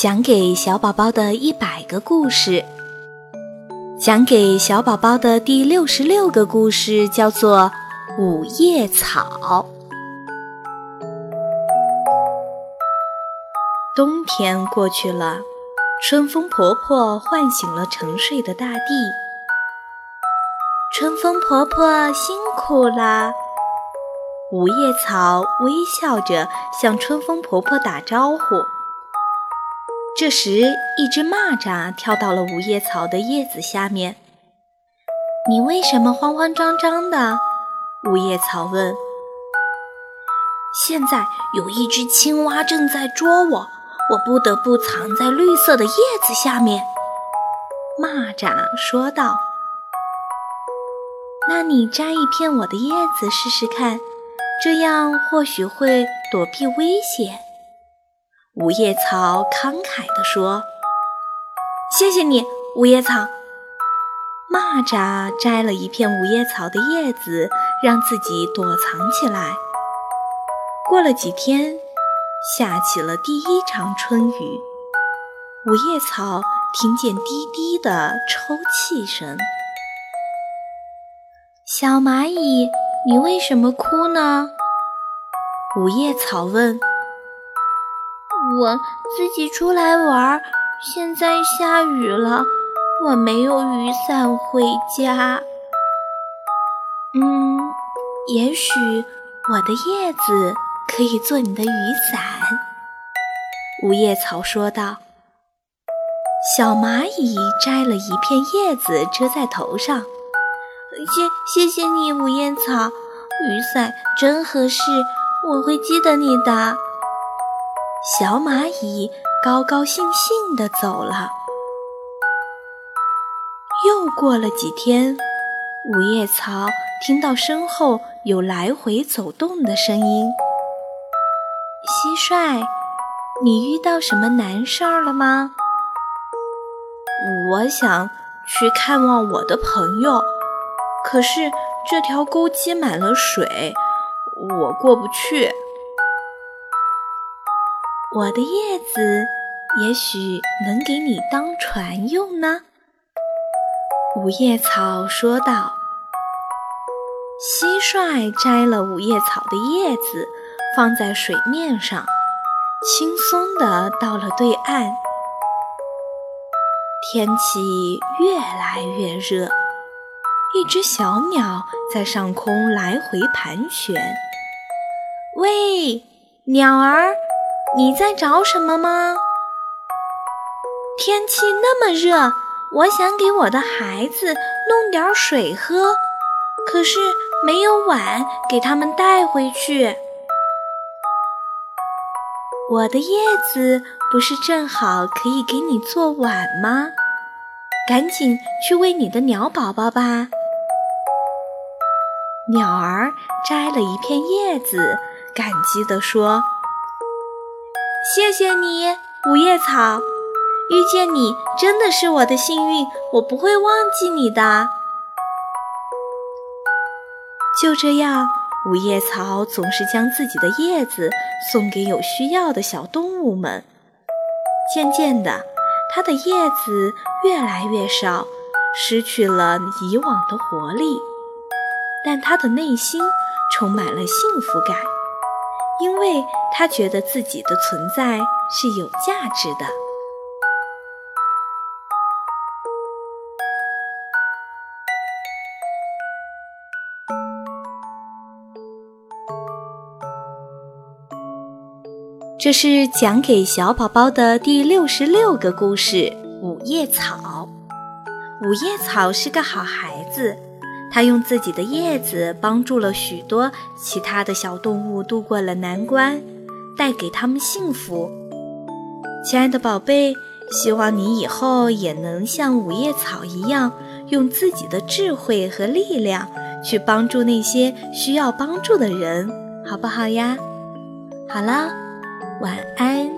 讲给小宝宝的一百个故事，讲给小宝宝的第六十六个故事叫做《五叶草》。冬天过去了，春风婆婆唤醒了沉睡的大地。春风婆婆辛苦了。五叶草微笑着向春风婆婆打招呼。这时，一只蚂蚱跳到了五叶草的叶子下面。“你为什么慌慌张张的？”五叶草问。“现在有一只青蛙正在捉我，我不得不藏在绿色的叶子下面。”蚂蚱说道。“那你摘一片我的叶子试试看，这样或许会躲避危险。”五叶草慷慨地说：“谢谢你，五叶草。”蚂蚱摘了一片五叶草的叶子，让自己躲藏起来。过了几天，下起了第一场春雨。五叶草听见滴滴的抽泣声。小蚂蚁，你为什么哭呢？五叶草问。我自己出来玩，现在下雨了，我没有雨伞回家。嗯，也许我的叶子可以做你的雨伞。”五叶草说道。小蚂蚁摘了一片叶子遮在头上，谢谢谢你，五叶草，雨伞真合适，我会记得你的。小蚂蚁高高兴兴地走了。又过了几天，五叶草听到身后有来回走动的声音。蟋蟀，你遇到什么难事儿了吗？我想去看望我的朋友，可是这条沟积满了水，我过不去。我的叶子也许能给你当船用呢。”五叶草说道。蟋蟀摘了五叶草的叶子，放在水面上，轻松地到了对岸。天气越来越热，一只小鸟在上空来回盘旋。喂，鸟儿！你在找什么吗？天气那么热，我想给我的孩子弄点水喝，可是没有碗给他们带回去。我的叶子不是正好可以给你做碗吗？赶紧去喂你的鸟宝宝吧。鸟儿摘了一片叶子，感激地说。谢谢你，五叶草，遇见你真的是我的幸运，我不会忘记你的。就这样，五叶草总是将自己的叶子送给有需要的小动物们。渐渐的，它的叶子越来越少，失去了以往的活力，但它的内心充满了幸福感。因为他觉得自己的存在是有价值的。这是讲给小宝宝的第六十六个故事《五叶草》。五叶草是个好孩子。它用自己的叶子帮助了许多其他的小动物度过了难关，带给他们幸福。亲爱的宝贝，希望你以后也能像五叶草一样，用自己的智慧和力量去帮助那些需要帮助的人，好不好呀？好了，晚安。